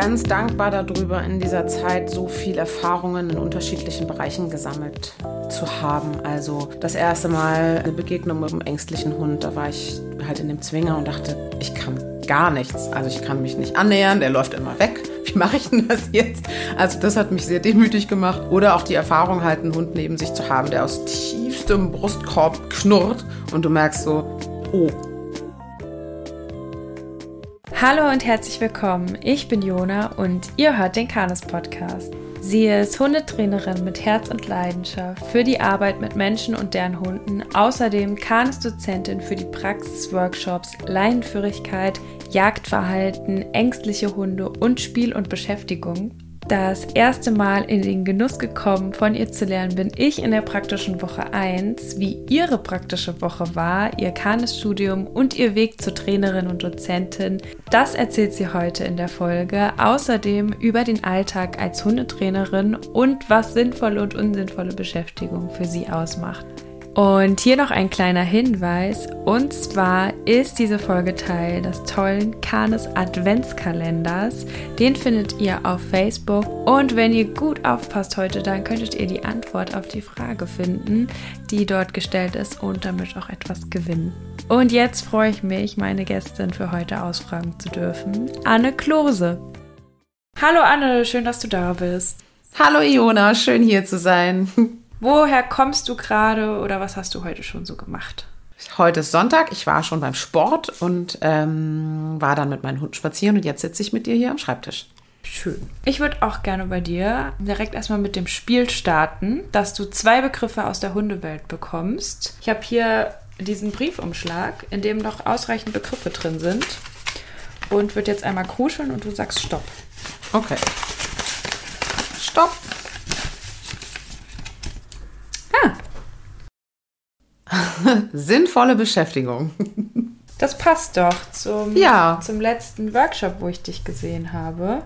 ganz dankbar darüber, in dieser Zeit so viel Erfahrungen in unterschiedlichen Bereichen gesammelt zu haben. Also das erste Mal eine Begegnung mit einem ängstlichen Hund, da war ich halt in dem Zwinger und dachte, ich kann gar nichts. Also ich kann mich nicht annähern, der läuft immer weg. Wie mache ich denn das jetzt? Also das hat mich sehr demütig gemacht. Oder auch die Erfahrung, halt einen Hund neben sich zu haben, der aus tiefstem Brustkorb knurrt und du merkst so, oh, Hallo und herzlich willkommen. Ich bin Jona und ihr hört den Kanes Podcast. Sie ist Hundetrainerin mit Herz und Leidenschaft für die Arbeit mit Menschen und deren Hunden, außerdem Kanes-Dozentin für die Praxisworkshops Leinenführigkeit, Jagdverhalten, ängstliche Hunde und Spiel und Beschäftigung das erste Mal in den Genuss gekommen, von ihr zu lernen, bin ich in der praktischen Woche 1. Wie ihre praktische Woche war, ihr Kanes-Studium und ihr Weg zur Trainerin und Dozentin, das erzählt sie heute in der Folge. Außerdem über den Alltag als Hundetrainerin und was sinnvolle und unsinnvolle Beschäftigung für sie ausmacht. Und hier noch ein kleiner Hinweis. Und zwar ist diese Folge Teil des tollen Kanes Adventskalenders. Den findet ihr auf Facebook. Und wenn ihr gut aufpasst heute, dann könntet ihr die Antwort auf die Frage finden, die dort gestellt ist und damit auch etwas gewinnen. Und jetzt freue ich mich, meine Gästin für heute ausfragen zu dürfen. Anne Klose. Hallo Anne, schön, dass du da bist. Hallo Iona, schön hier zu sein. Woher kommst du gerade oder was hast du heute schon so gemacht? Heute ist Sonntag, ich war schon beim Sport und ähm, war dann mit meinem Hund spazieren und jetzt sitze ich mit dir hier am Schreibtisch. Schön. Ich würde auch gerne bei dir direkt erstmal mit dem Spiel starten, dass du zwei Begriffe aus der Hundewelt bekommst. Ich habe hier diesen Briefumschlag, in dem noch ausreichend Begriffe drin sind und würde jetzt einmal kruscheln und du sagst Stopp. Okay. Stopp. Sinnvolle Beschäftigung. Das passt doch zum, ja. zum letzten Workshop, wo ich dich gesehen habe,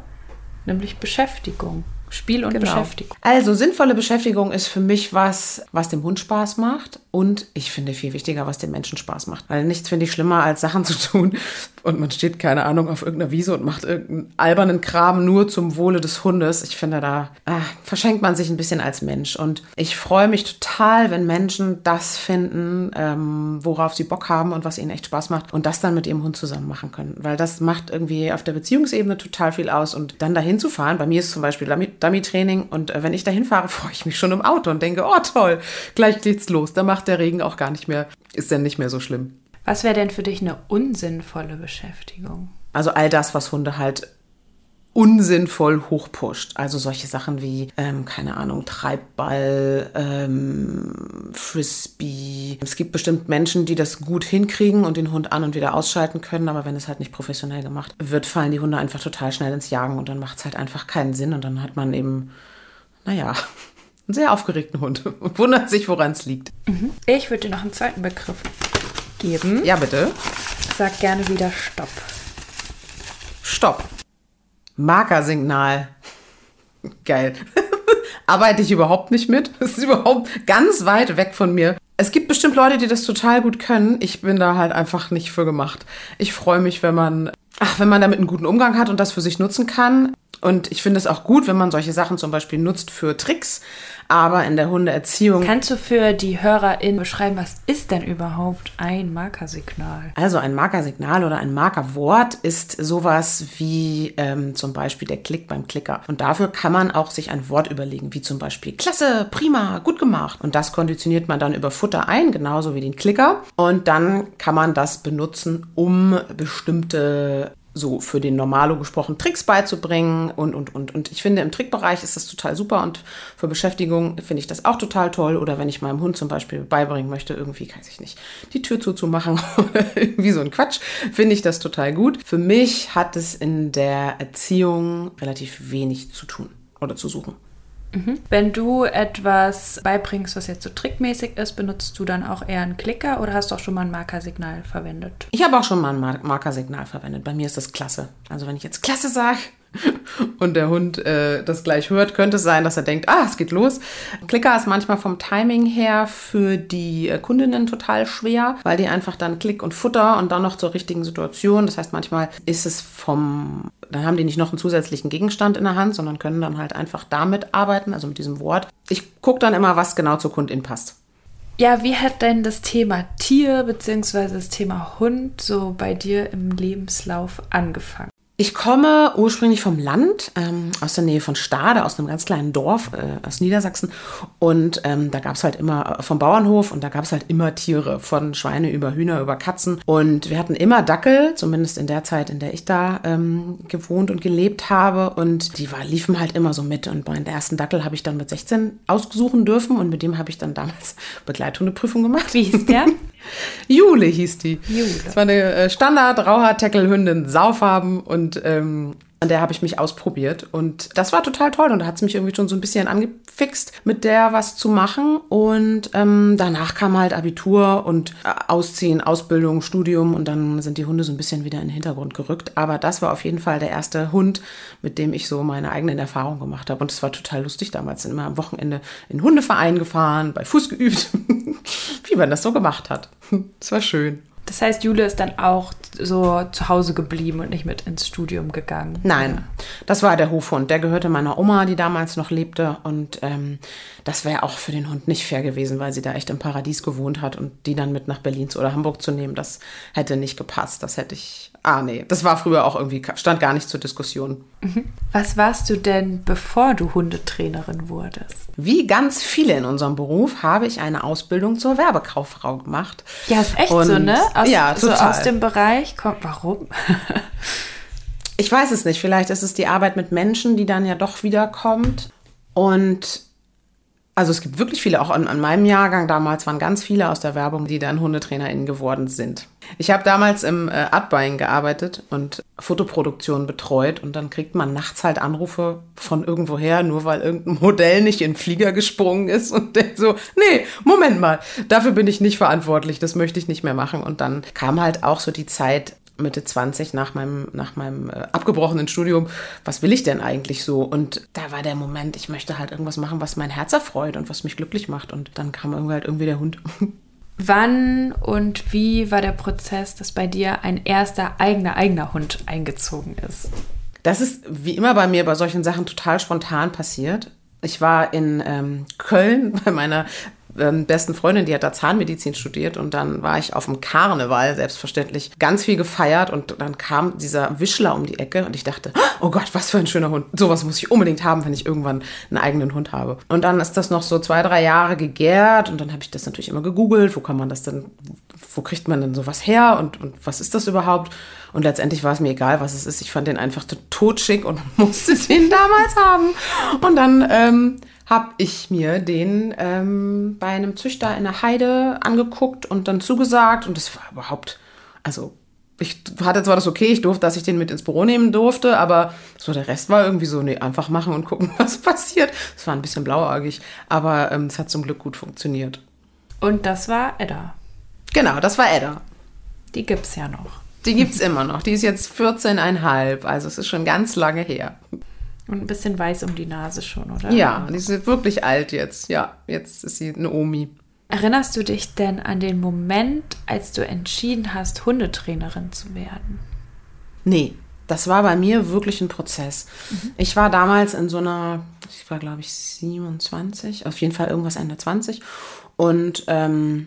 nämlich Beschäftigung. Spiel und genau. Beschäftigung. Also sinnvolle Beschäftigung ist für mich was, was dem Hund Spaß macht und ich finde viel wichtiger, was dem Menschen Spaß macht. Weil nichts finde ich schlimmer, als Sachen zu tun und man steht, keine Ahnung, auf irgendeiner Wiese und macht irgendeinen albernen Kram nur zum Wohle des Hundes. Ich finde, da ah, verschenkt man sich ein bisschen als Mensch. Und ich freue mich total, wenn Menschen das finden, ähm, worauf sie Bock haben und was ihnen echt Spaß macht und das dann mit ihrem Hund zusammen machen können. Weil das macht irgendwie auf der Beziehungsebene total viel aus. Und dann dahin zu fahren, bei mir ist zum Beispiel Dummy-Training und äh, wenn ich dahin fahre, freue ich mich schon im Auto und denke, oh toll, gleich geht's los. Da macht der Regen auch gar nicht mehr, ist dann nicht mehr so schlimm. Was wäre denn für dich eine unsinnvolle Beschäftigung? Also all das, was Hunde halt unsinnvoll hochpusht. Also solche Sachen wie, ähm, keine Ahnung, Treibball, ähm, Frisbee. Es gibt bestimmt Menschen, die das gut hinkriegen und den Hund an und wieder ausschalten können, aber wenn es halt nicht professionell gemacht wird, fallen die Hunde einfach total schnell ins Jagen und dann macht es halt einfach keinen Sinn und dann hat man eben, naja, einen sehr aufgeregten Hund und wundert sich, woran es liegt. Mhm. Ich würde dir noch einen zweiten Begriff geben. Ja, bitte. Sag gerne wieder Stopp. Stopp. Markersignal. Geil. Arbeite ich überhaupt nicht mit. Das ist überhaupt ganz weit weg von mir. Es gibt bestimmt Leute, die das total gut können. Ich bin da halt einfach nicht für gemacht. Ich freue mich, wenn man, ach, wenn man damit einen guten Umgang hat und das für sich nutzen kann. Und ich finde es auch gut, wenn man solche Sachen zum Beispiel nutzt für Tricks, aber in der Hundeerziehung. Kannst du für die HörerInnen beschreiben, was ist denn überhaupt ein Markersignal? Also ein Markersignal oder ein Markerwort ist sowas wie ähm, zum Beispiel der Klick beim Klicker. Und dafür kann man auch sich ein Wort überlegen, wie zum Beispiel Klasse, prima, gut gemacht. Und das konditioniert man dann über Futter ein, genauso wie den Klicker. Und dann kann man das benutzen, um bestimmte so für den Normalo gesprochen Tricks beizubringen und, und, und. Und ich finde, im Trickbereich ist das total super und für Beschäftigung finde ich das auch total toll. Oder wenn ich meinem Hund zum Beispiel beibringen möchte, irgendwie, weiß ich nicht, die Tür zuzumachen irgendwie so ein Quatsch, finde ich das total gut. Für mich hat es in der Erziehung relativ wenig zu tun oder zu suchen. Mhm. Wenn du etwas beibringst, was jetzt so trickmäßig ist, benutzt du dann auch eher einen Klicker oder hast du auch schon mal ein Markersignal verwendet? Ich habe auch schon mal ein Markersignal verwendet. Bei mir ist das klasse. Also wenn ich jetzt klasse sage, und der Hund äh, das gleich hört, könnte es sein, dass er denkt, ah, es geht los. Klicker ist manchmal vom Timing her für die äh, Kundinnen total schwer, weil die einfach dann Klick und Futter und dann noch zur richtigen Situation. Das heißt, manchmal ist es vom, dann haben die nicht noch einen zusätzlichen Gegenstand in der Hand, sondern können dann halt einfach damit arbeiten, also mit diesem Wort. Ich gucke dann immer, was genau zur Kundin passt. Ja, wie hat denn das Thema Tier bzw. das Thema Hund so bei dir im Lebenslauf angefangen? Ich komme ursprünglich vom Land, ähm, aus der Nähe von Stade, aus einem ganz kleinen Dorf äh, aus Niedersachsen. Und ähm, da gab es halt immer äh, vom Bauernhof und da gab es halt immer Tiere, von Schweine über Hühner über Katzen. Und wir hatten immer Dackel, zumindest in der Zeit, in der ich da ähm, gewohnt und gelebt habe. Und die war, liefen halt immer so mit. Und meinen ersten Dackel habe ich dann mit 16 aussuchen dürfen und mit dem habe ich dann damals Begleithundeprüfung gemacht. Wie hieß der? Jule hieß die. Jule. Das war eine äh, Standard-Rauhaar-Teckelhündin, Saufarben und ähm, an der habe ich mich ausprobiert. Und das war total toll und da hat es mich irgendwie schon so ein bisschen angefixt, mit der was zu machen. Und ähm, danach kam halt Abitur und äh, Ausziehen, Ausbildung, Studium und dann sind die Hunde so ein bisschen wieder in den Hintergrund gerückt, aber das war auf jeden Fall der erste Hund, mit dem ich so meine eigenen Erfahrungen gemacht habe. Und es war total lustig. Damals, sind immer am Wochenende in Hundeverein gefahren, bei Fuß geübt, wie man das so gemacht hat. Es war schön. Das heißt, Jule ist dann auch so zu Hause geblieben und nicht mit ins Studium gegangen. Nein, das war der Hofhund. Der gehörte meiner Oma, die damals noch lebte. Und ähm, das wäre auch für den Hund nicht fair gewesen, weil sie da echt im Paradies gewohnt hat. Und die dann mit nach Berlin oder Hamburg zu nehmen, das hätte nicht gepasst. Das hätte ich. Ah, nee, das war früher auch irgendwie, stand gar nicht zur Diskussion. Mhm. Was warst du denn, bevor du Hundetrainerin wurdest? Wie ganz viele in unserem Beruf habe ich eine Ausbildung zur Werbekauffrau gemacht. Ja, ist echt Und- so, ne? Aus, ja, so total. aus dem Bereich kommt. Warum? Ich weiß es nicht. Vielleicht ist es die Arbeit mit Menschen, die dann ja doch wiederkommt. Und also es gibt wirklich viele, auch an, an meinem Jahrgang damals waren ganz viele aus der Werbung, die dann HundetrainerInnen geworden sind. Ich habe damals im äh, Artbuying gearbeitet und Fotoproduktion betreut und dann kriegt man nachts halt Anrufe von irgendwoher, nur weil irgendein Modell nicht in den Flieger gesprungen ist und denkt so, nee, Moment mal, dafür bin ich nicht verantwortlich, das möchte ich nicht mehr machen. Und dann kam halt auch so die Zeit, Mitte 20 nach meinem, nach meinem äh, abgebrochenen Studium, was will ich denn eigentlich so? Und da war der Moment, ich möchte halt irgendwas machen, was mein Herz erfreut und was mich glücklich macht. Und dann kam irgendwie halt irgendwie der Hund. Wann und wie war der Prozess, dass bei dir ein erster eigener eigener Hund eingezogen ist? Das ist wie immer bei mir bei solchen Sachen total spontan passiert. Ich war in ähm, Köln bei meiner ähm, besten Freundin, die hat da Zahnmedizin studiert und dann war ich auf dem Karneval, selbstverständlich, ganz viel gefeiert und dann kam dieser Wischler um die Ecke und ich dachte, oh Gott, was für ein schöner Hund. Sowas muss ich unbedingt haben, wenn ich irgendwann einen eigenen Hund habe. Und dann ist das noch so zwei, drei Jahre gegärt und dann habe ich das natürlich immer gegoogelt, wo kann man das denn, wo kriegt man denn sowas her und, und was ist das überhaupt? Und letztendlich war es mir egal, was es ist. Ich fand den einfach totschick und musste den damals haben. Und dann ähm, habe ich mir den ähm, bei einem Züchter in der Heide angeguckt und dann zugesagt. Und das war überhaupt, also ich hatte zwar das okay, ich durfte, dass ich den mit ins Büro nehmen durfte, aber so der Rest war irgendwie so, nee, einfach machen und gucken, was passiert. Es war ein bisschen blauäugig, aber ähm, es hat zum Glück gut funktioniert. Und das war Edda. Genau, das war Edda. Die gibt's ja noch. Die gibt's immer noch. Die ist jetzt 14,5, also es ist schon ganz lange her. Und ein bisschen weiß um die Nase schon, oder? Ja, die ist wirklich alt jetzt. Ja, jetzt ist sie eine Omi. Erinnerst du dich denn an den Moment, als du entschieden hast, Hundetrainerin zu werden? Nee, das war bei mir wirklich ein Prozess. Ich war damals in so einer, ich war glaube ich 27, auf jeden Fall irgendwas Ende 20 und ähm,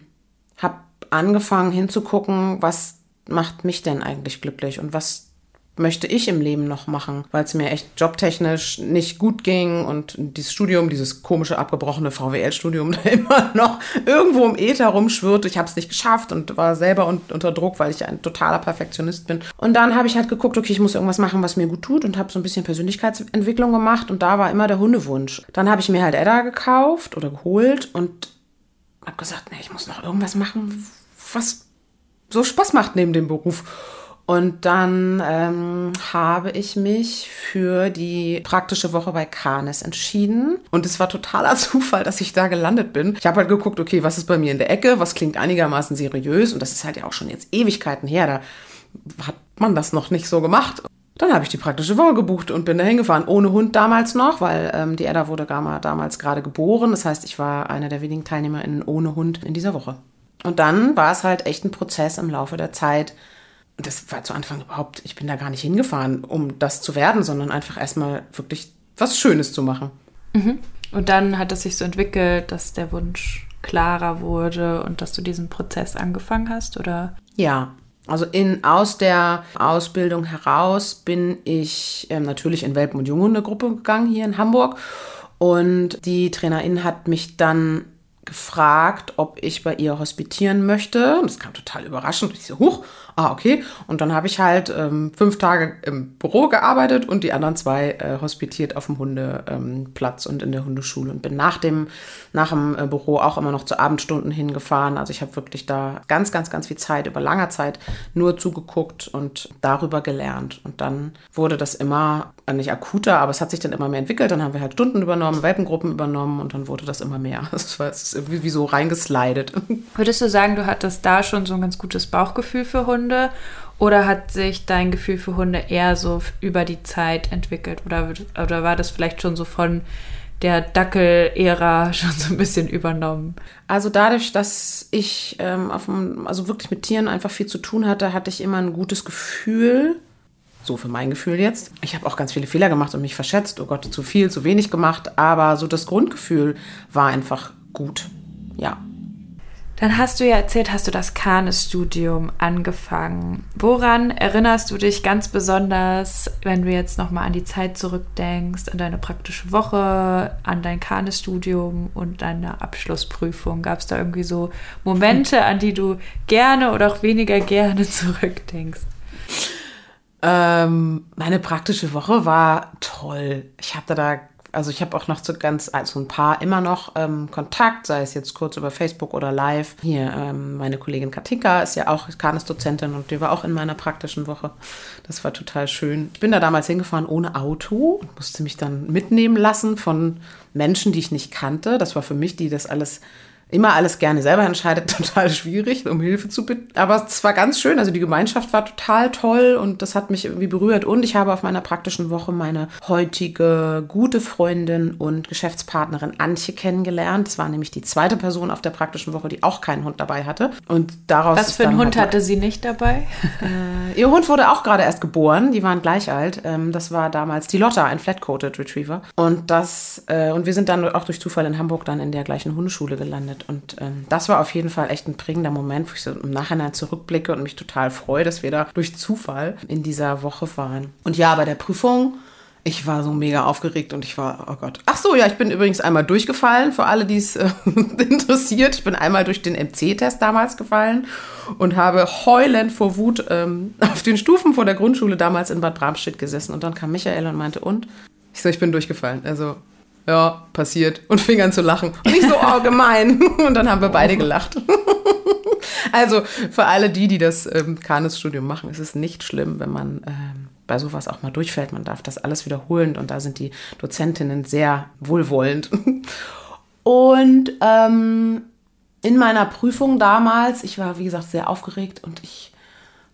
habe angefangen hinzugucken, was macht mich denn eigentlich glücklich und was möchte ich im Leben noch machen, weil es mir echt jobtechnisch nicht gut ging und dieses Studium, dieses komische abgebrochene VWL-Studium da immer noch irgendwo im Äther rumschwirrt. Ich habe es nicht geschafft und war selber un unter Druck, weil ich ein totaler Perfektionist bin. Und dann habe ich halt geguckt, okay, ich muss irgendwas machen, was mir gut tut und habe so ein bisschen Persönlichkeitsentwicklung gemacht und da war immer der Hundewunsch. Dann habe ich mir halt Edda gekauft oder geholt und habe gesagt, nee, ich muss noch irgendwas machen, was so Spaß macht neben dem Beruf. Und dann ähm, habe ich mich für die praktische Woche bei Canis entschieden. Und es war totaler Zufall, dass ich da gelandet bin. Ich habe halt geguckt, okay, was ist bei mir in der Ecke, was klingt einigermaßen seriös. Und das ist halt ja auch schon jetzt Ewigkeiten her. Da hat man das noch nicht so gemacht. Dann habe ich die praktische Woche gebucht und bin da hingefahren. Ohne Hund damals noch, weil ähm, die Edda wurde damals gerade geboren. Das heißt, ich war einer der wenigen TeilnehmerInnen ohne Hund in dieser Woche. Und dann war es halt echt ein Prozess im Laufe der Zeit. Das war zu Anfang überhaupt, ich bin da gar nicht hingefahren, um das zu werden, sondern einfach erstmal wirklich was Schönes zu machen. Mhm. Und dann hat es sich so entwickelt, dass der Wunsch klarer wurde und dass du diesen Prozess angefangen hast, oder? Ja, also in, aus der Ausbildung heraus bin ich ähm, natürlich in Welpen- und Junghundegruppe gegangen hier in Hamburg. Und die Trainerin hat mich dann gefragt, ob ich bei ihr hospitieren möchte. Das kam total überraschend. Ich so, huch, ah, okay. Und dann habe ich halt ähm, fünf Tage im Büro gearbeitet und die anderen zwei äh, hospitiert auf dem Hundeplatz ähm, und in der Hundeschule und bin nach dem, nach dem äh, Büro auch immer noch zu Abendstunden hingefahren. Also ich habe wirklich da ganz, ganz, ganz viel Zeit, über langer Zeit nur zugeguckt und darüber gelernt. Und dann wurde das immer, äh, nicht akuter, aber es hat sich dann immer mehr entwickelt. Dann haben wir halt Stunden übernommen, Welpengruppen übernommen und dann wurde das immer mehr. Es war, irgendwie wie so reingeslidet. Würdest du sagen, du hattest da schon so ein ganz gutes Bauchgefühl für Hunde? Oder hat sich dein Gefühl für Hunde eher so über die Zeit entwickelt? Oder, oder war das vielleicht schon so von der Dackel-Ära schon so ein bisschen übernommen? Also dadurch, dass ich ähm, auf dem, also wirklich mit Tieren einfach viel zu tun hatte, hatte ich immer ein gutes Gefühl. So für mein Gefühl jetzt. Ich habe auch ganz viele Fehler gemacht und mich verschätzt. Oh Gott, zu viel, zu wenig gemacht. Aber so das Grundgefühl war einfach gut. Ja. Dann hast du ja erzählt, hast du das Kanes-Studium angefangen. Woran erinnerst du dich ganz besonders, wenn du jetzt nochmal an die Zeit zurückdenkst, an deine praktische Woche, an dein Kanes-Studium und deine Abschlussprüfung? Gab es da irgendwie so Momente, an die du gerne oder auch weniger gerne zurückdenkst? Ähm, meine praktische Woche war toll. Ich hatte da also ich habe auch noch zu ganz, also ein paar immer noch ähm, Kontakt, sei es jetzt kurz über Facebook oder live. Hier, ähm, meine Kollegin Katinka ist ja auch Kanis-Dozentin und die war auch in meiner praktischen Woche. Das war total schön. Ich bin da damals hingefahren ohne Auto und musste mich dann mitnehmen lassen von Menschen, die ich nicht kannte. Das war für mich, die das alles immer alles gerne selber entscheidet, total schwierig, um Hilfe zu bitten. Aber es war ganz schön. Also die Gemeinschaft war total toll und das hat mich irgendwie berührt. Und ich habe auf meiner praktischen Woche meine heutige gute Freundin und Geschäftspartnerin Antje kennengelernt. Das war nämlich die zweite Person auf der praktischen Woche, die auch keinen Hund dabei hatte. Und daraus. Was für einen Hund halt hatte sie nicht dabei? Äh, ihr Hund wurde auch gerade erst geboren. Die waren gleich alt. Ähm, das war damals die Lotta, ein Flat-Coated Retriever. Und das, äh, und wir sind dann auch durch Zufall in Hamburg dann in der gleichen Hundeschule gelandet Und ähm, das war auf jeden Fall echt ein prägender Moment, wo ich so im Nachhinein zurückblicke und mich total freue, dass wir da durch Zufall in dieser Woche waren. Und ja, bei der Prüfung ich war so mega aufgeregt und ich war, oh Gott. Ach so, ja, ich bin übrigens einmal durchgefallen, für alle, die es äh, interessiert. Ich bin einmal durch den MC-Test damals gefallen und habe heulend vor Wut ähm, auf den Stufen vor der Grundschule damals in Bad Bramstedt gesessen. Und dann kam Michael und meinte, und? Ich so, ich bin durchgefallen. Also, ja, passiert. Und fing an zu lachen. Und ich so, oh, gemein. Und dann haben wir beide gelacht. also für alle die, die das ähm, Kanes-Studium machen, ist es nicht schlimm, wenn man ähm, bei sowas auch mal durchfällt. Man darf das alles wiederholen und da sind die Dozentinnen sehr wohlwollend. Und ähm, in meiner Prüfung damals, ich war wie gesagt sehr aufgeregt und ich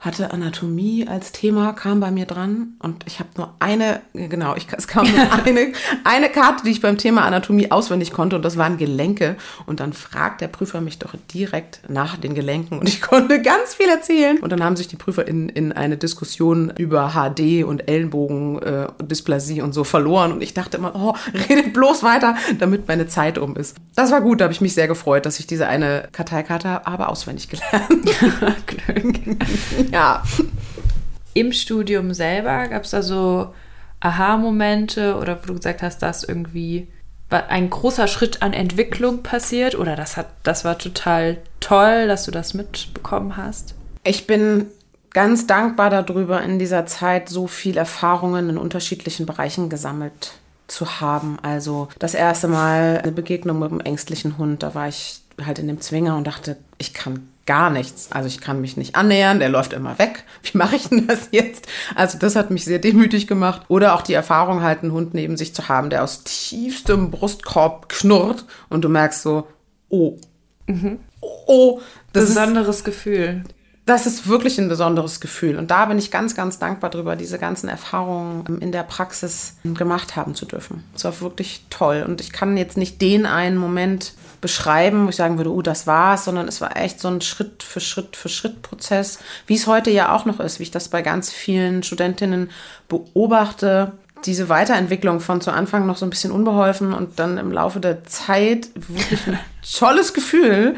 hatte Anatomie als Thema, kam bei mir dran und ich habe nur eine, genau, ich, es kam nur eine, eine Karte, die ich beim Thema Anatomie auswendig konnte und das waren Gelenke. Und dann fragt der Prüfer mich doch direkt nach den Gelenken und ich konnte ganz viel erzählen. Und dann haben sich die Prüfer in, in eine Diskussion über HD und Ellenbogendysplasie äh, und so verloren und ich dachte immer, oh, redet bloß weiter, damit meine Zeit um ist. Das war gut, da habe ich mich sehr gefreut, dass ich diese eine Karteikarte habe auswendig gelernt. ja. Im Studium selber gab es da so Aha-Momente oder wo du gesagt hast, dass irgendwie ein großer Schritt an Entwicklung passiert oder das hat, das war total toll, dass du das mitbekommen hast? Ich bin ganz dankbar darüber, in dieser Zeit so viel Erfahrungen in unterschiedlichen Bereichen gesammelt zu haben. Also das erste Mal eine Begegnung mit einem ängstlichen Hund, da war ich halt in dem Zwinger und dachte, ich kann gar nichts. Also ich kann mich nicht annähern, der läuft immer weg. Wie mache ich denn das jetzt? Also das hat mich sehr demütig gemacht. Oder auch die Erfahrung halt, einen Hund neben sich zu haben, der aus tiefstem Brustkorb knurrt und du merkst so, oh, mhm. oh, das Besonderes ist, Gefühl. Das ist wirklich ein besonderes Gefühl. Und da bin ich ganz, ganz dankbar drüber, diese ganzen Erfahrungen in der Praxis gemacht haben zu dürfen. Es war wirklich toll. Und ich kann jetzt nicht den einen Moment beschreiben, wo ich sagen würde, oh, das war's, sondern es war echt so ein Schritt für Schritt für Schritt Prozess, wie es heute ja auch noch ist, wie ich das bei ganz vielen Studentinnen beobachte. Diese Weiterentwicklung von zu Anfang noch so ein bisschen unbeholfen und dann im Laufe der Zeit wirklich ein tolles Gefühl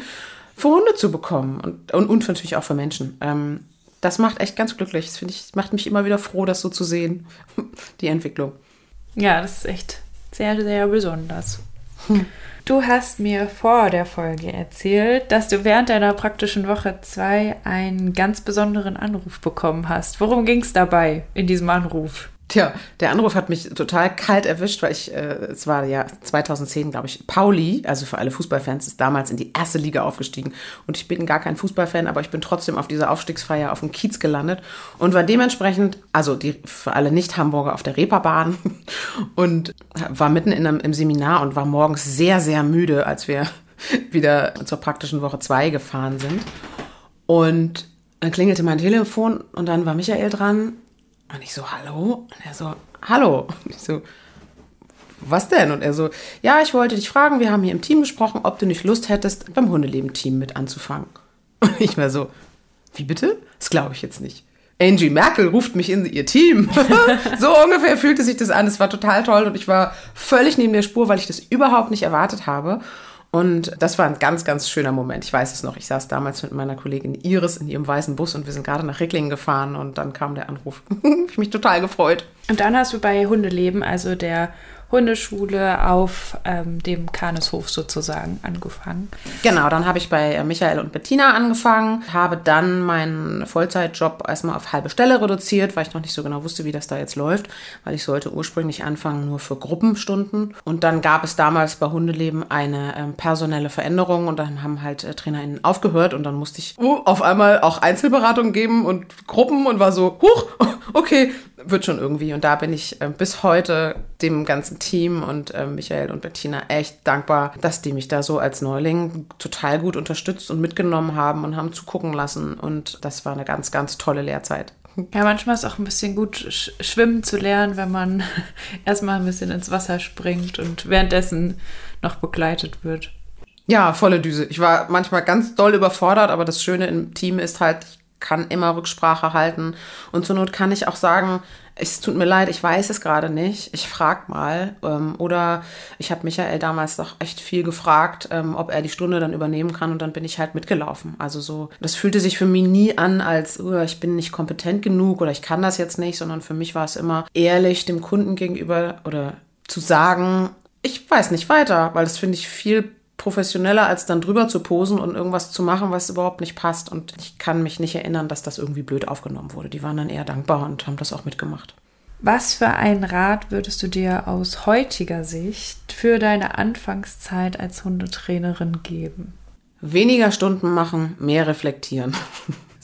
für Hunde zu bekommen und, und, und natürlich auch für Menschen. Ähm, das macht echt ganz glücklich. Das finde ich, macht mich immer wieder froh, das so zu sehen, die Entwicklung. Ja, das ist echt sehr, sehr besonders. Hm. Du hast mir vor der Folge erzählt, dass du während deiner praktischen Woche zwei einen ganz besonderen Anruf bekommen hast. Worum ging es dabei in diesem Anruf? Tja, der Anruf hat mich total kalt erwischt, weil ich, äh, es war ja 2010, glaube ich, Pauli, also für alle Fußballfans, ist damals in die erste Liga aufgestiegen. Und ich bin gar kein Fußballfan, aber ich bin trotzdem auf dieser Aufstiegsfeier auf dem Kiez gelandet und war dementsprechend, also die, für alle Nicht-Hamburger auf der Reeperbahn und war mitten in einem, im Seminar und war morgens sehr, sehr müde, als wir wieder zur praktischen Woche 2 gefahren sind. Und dann klingelte mein Telefon und dann war Michael dran und ich so, hallo? Und er so, hallo. Und ich so, was denn? Und er so, ja, ich wollte dich fragen, wir haben hier im Team gesprochen, ob du nicht Lust hättest, beim Hundeleben-Team mit anzufangen. Und ich war so, wie bitte? Das glaube ich jetzt nicht. Angie Merkel ruft mich in ihr Team. so ungefähr fühlte sich das an. Es war total toll und ich war völlig neben der Spur, weil ich das überhaupt nicht erwartet habe. Und das war ein ganz, ganz schöner Moment. Ich weiß es noch. Ich saß damals mit meiner Kollegin Iris in ihrem weißen Bus und wir sind gerade nach Ricklingen gefahren und dann kam der Anruf. ich mich total gefreut. Und dann hast du bei Hundeleben, also der Hundeschule auf ähm, dem Kaneshof sozusagen angefangen. Genau, dann habe ich bei äh, Michael und Bettina angefangen, habe dann meinen Vollzeitjob erstmal auf halbe Stelle reduziert, weil ich noch nicht so genau wusste, wie das da jetzt läuft, weil ich sollte ursprünglich anfangen nur für Gruppenstunden. Und dann gab es damals bei Hundeleben eine ähm, personelle Veränderung und dann haben halt äh, TrainerInnen aufgehört und dann musste ich uh, auf einmal auch Einzelberatung geben und Gruppen und war so, huch, okay, wird schon irgendwie. Und da bin ich äh, bis heute dem ganzen Team und äh, Michael und Bettina echt dankbar, dass die mich da so als Neuling total gut unterstützt und mitgenommen haben und haben zugucken lassen. Und das war eine ganz, ganz tolle Lehrzeit. Ja, manchmal ist es auch ein bisschen gut, sch schwimmen zu lernen, wenn man erstmal ein bisschen ins Wasser springt und währenddessen noch begleitet wird. Ja, volle Düse. Ich war manchmal ganz doll überfordert, aber das Schöne im Team ist halt, ich kann immer Rücksprache halten. Und zur Not kann ich auch sagen, es tut mir leid, ich weiß es gerade nicht. Ich frage mal. Ähm, oder ich habe Michael damals doch echt viel gefragt, ähm, ob er die Stunde dann übernehmen kann und dann bin ich halt mitgelaufen. Also so, das fühlte sich für mich nie an, als uh, ich bin nicht kompetent genug oder ich kann das jetzt nicht, sondern für mich war es immer ehrlich dem Kunden gegenüber oder zu sagen, ich weiß nicht weiter, weil das finde ich viel professioneller, als dann drüber zu posen und irgendwas zu machen, was überhaupt nicht passt. Und ich kann mich nicht erinnern, dass das irgendwie blöd aufgenommen wurde. Die waren dann eher dankbar und haben das auch mitgemacht. Was für einen Rat würdest du dir aus heutiger Sicht für deine Anfangszeit als Hundetrainerin geben? Weniger Stunden machen, mehr reflektieren.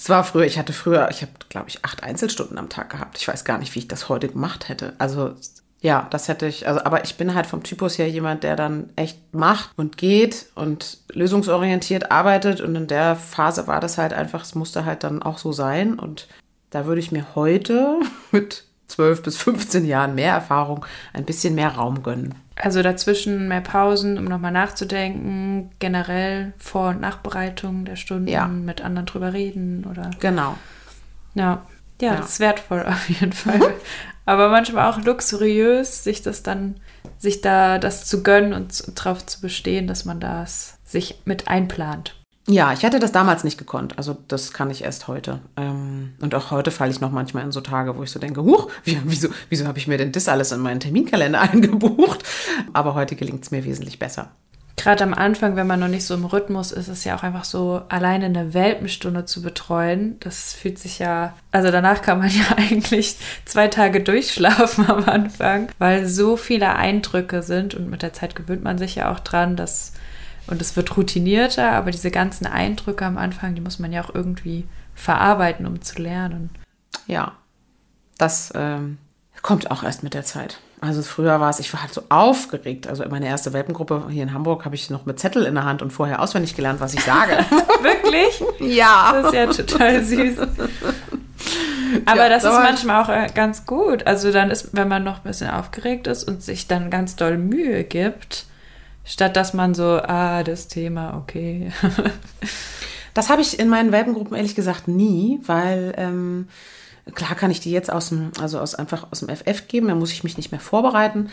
Es war früher, ich hatte früher, ich habe, glaube ich, acht Einzelstunden am Tag gehabt. Ich weiß gar nicht, wie ich das heute gemacht hätte. Also ja, das hätte ich, also, aber ich bin halt vom Typus her jemand, der dann echt macht und geht und lösungsorientiert arbeitet. Und in der Phase war das halt einfach, es musste halt dann auch so sein. Und da würde ich mir heute mit 12 bis 15 Jahren mehr Erfahrung ein bisschen mehr Raum gönnen. Also dazwischen mehr Pausen, um nochmal nachzudenken, generell Vor- und Nachbereitung der Stunden, ja. mit anderen drüber reden oder. Genau. Ja, ja, ja. das ist wertvoll auf jeden Fall. Aber manchmal auch luxuriös, sich das dann, sich da das zu gönnen und darauf zu bestehen, dass man das sich mit einplant. Ja, ich hätte das damals nicht gekonnt. Also das kann ich erst heute. Ähm, und auch heute falle ich noch manchmal in so Tage, wo ich so denke, huch, wieso, wieso habe ich mir denn das alles in meinen Terminkalender eingebucht? Aber heute gelingt es mir wesentlich besser gerade am Anfang, wenn man noch nicht so im Rhythmus ist, ist ja auch einfach so, alleine eine Welpenstunde zu betreuen. Das fühlt sich ja, also danach kann man ja eigentlich zwei Tage durchschlafen am Anfang, weil so viele Eindrücke sind und mit der Zeit gewöhnt man sich ja auch dran, dass und es wird routinierter, aber diese ganzen Eindrücke am Anfang, die muss man ja auch irgendwie verarbeiten, um zu lernen. Ja, das ähm, Kommt auch erst mit der Zeit. Also früher war es, ich war halt so aufgeregt. Also meine erste Welpengruppe hier in Hamburg habe ich noch mit Zettel in der Hand und vorher auswendig gelernt, was ich sage. Wirklich? ja. Das ist ja total süß. Aber Ja, das ist manchmal auch äh, ganz gut. Also dann ist, wenn man noch ein bisschen aufgeregt ist und sich dann ganz doll Mühe gibt, statt dass man so, ah, das Thema, okay. Das habe ich in meinen Welpengruppen ehrlich gesagt nie, weil ähm, klar kann ich die jetzt aus dem, also aus einfach aus dem FF geben, da muss ich mich nicht mehr vorbereiten.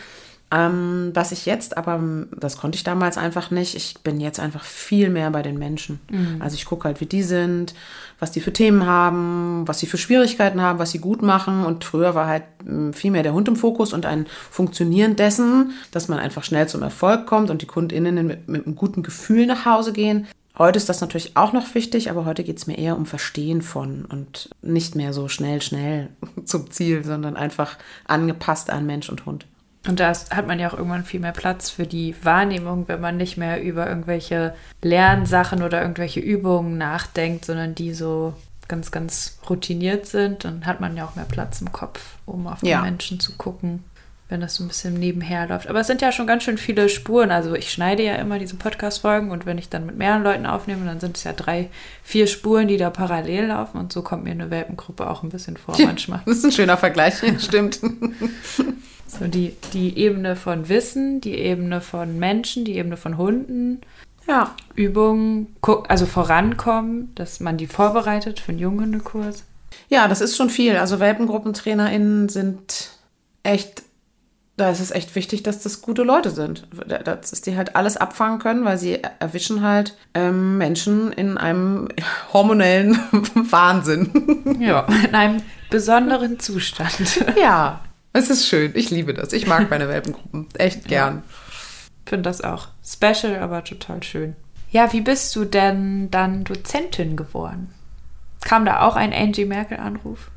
Ähm, was ich jetzt, aber das konnte ich damals einfach nicht. Ich bin jetzt einfach viel mehr bei den Menschen. Also ich gucke halt, wie die sind, was die für Themen haben, was sie für Schwierigkeiten haben, was sie gut machen. Und früher war halt mh, viel mehr der Hund im Fokus und ein Funktionieren dessen, dass man einfach schnell zum Erfolg kommt und die KundInnen mit, mit einem guten Gefühl nach Hause gehen. Heute ist das natürlich auch noch wichtig, aber heute geht es mir eher um Verstehen von und nicht mehr so schnell, schnell zum Ziel, sondern einfach angepasst an Mensch und Hund. Und da hat man ja auch irgendwann viel mehr Platz für die Wahrnehmung, wenn man nicht mehr über irgendwelche Lernsachen oder irgendwelche Übungen nachdenkt, sondern die so ganz, ganz routiniert sind. Dann hat man ja auch mehr Platz im Kopf, um auf Ja. die Menschen zu gucken, wenn das so ein bisschen nebenher läuft. Aber es sind ja schon ganz schön viele Spuren. Also ich schneide ja immer diese Podcast-Folgen und wenn ich dann mit mehreren Leuten aufnehme, dann sind es ja drei, vier Spuren, die da parallel laufen. Und so kommt mir eine Welpengruppe auch ein bisschen vor manchmal. Das ist ein schöner Vergleich, stimmt. So die, die Ebene von Wissen, die Ebene von Menschen, die Ebene von Hunden, Ja, Übungen, also vorankommen, dass man die vorbereitet für einen Junghundekurs. ja, das ist schon viel. Also WelpengruppentrainerInnen sind echt, da ist es echt wichtig, dass das gute Leute sind. Dass die halt alles abfangen können, weil sie erwischen halt ähm, Menschen in einem hormonellen Wahnsinn. Ja, in einem besonderen Zustand. Ja, es ist schön. Ich liebe das. Ich mag meine Welpengruppen echt gern. Finde das auch special, aber total schön. Ja, wie bist du denn dann Dozentin geworden? Kam da auch ein Angie Merkel-Anruf?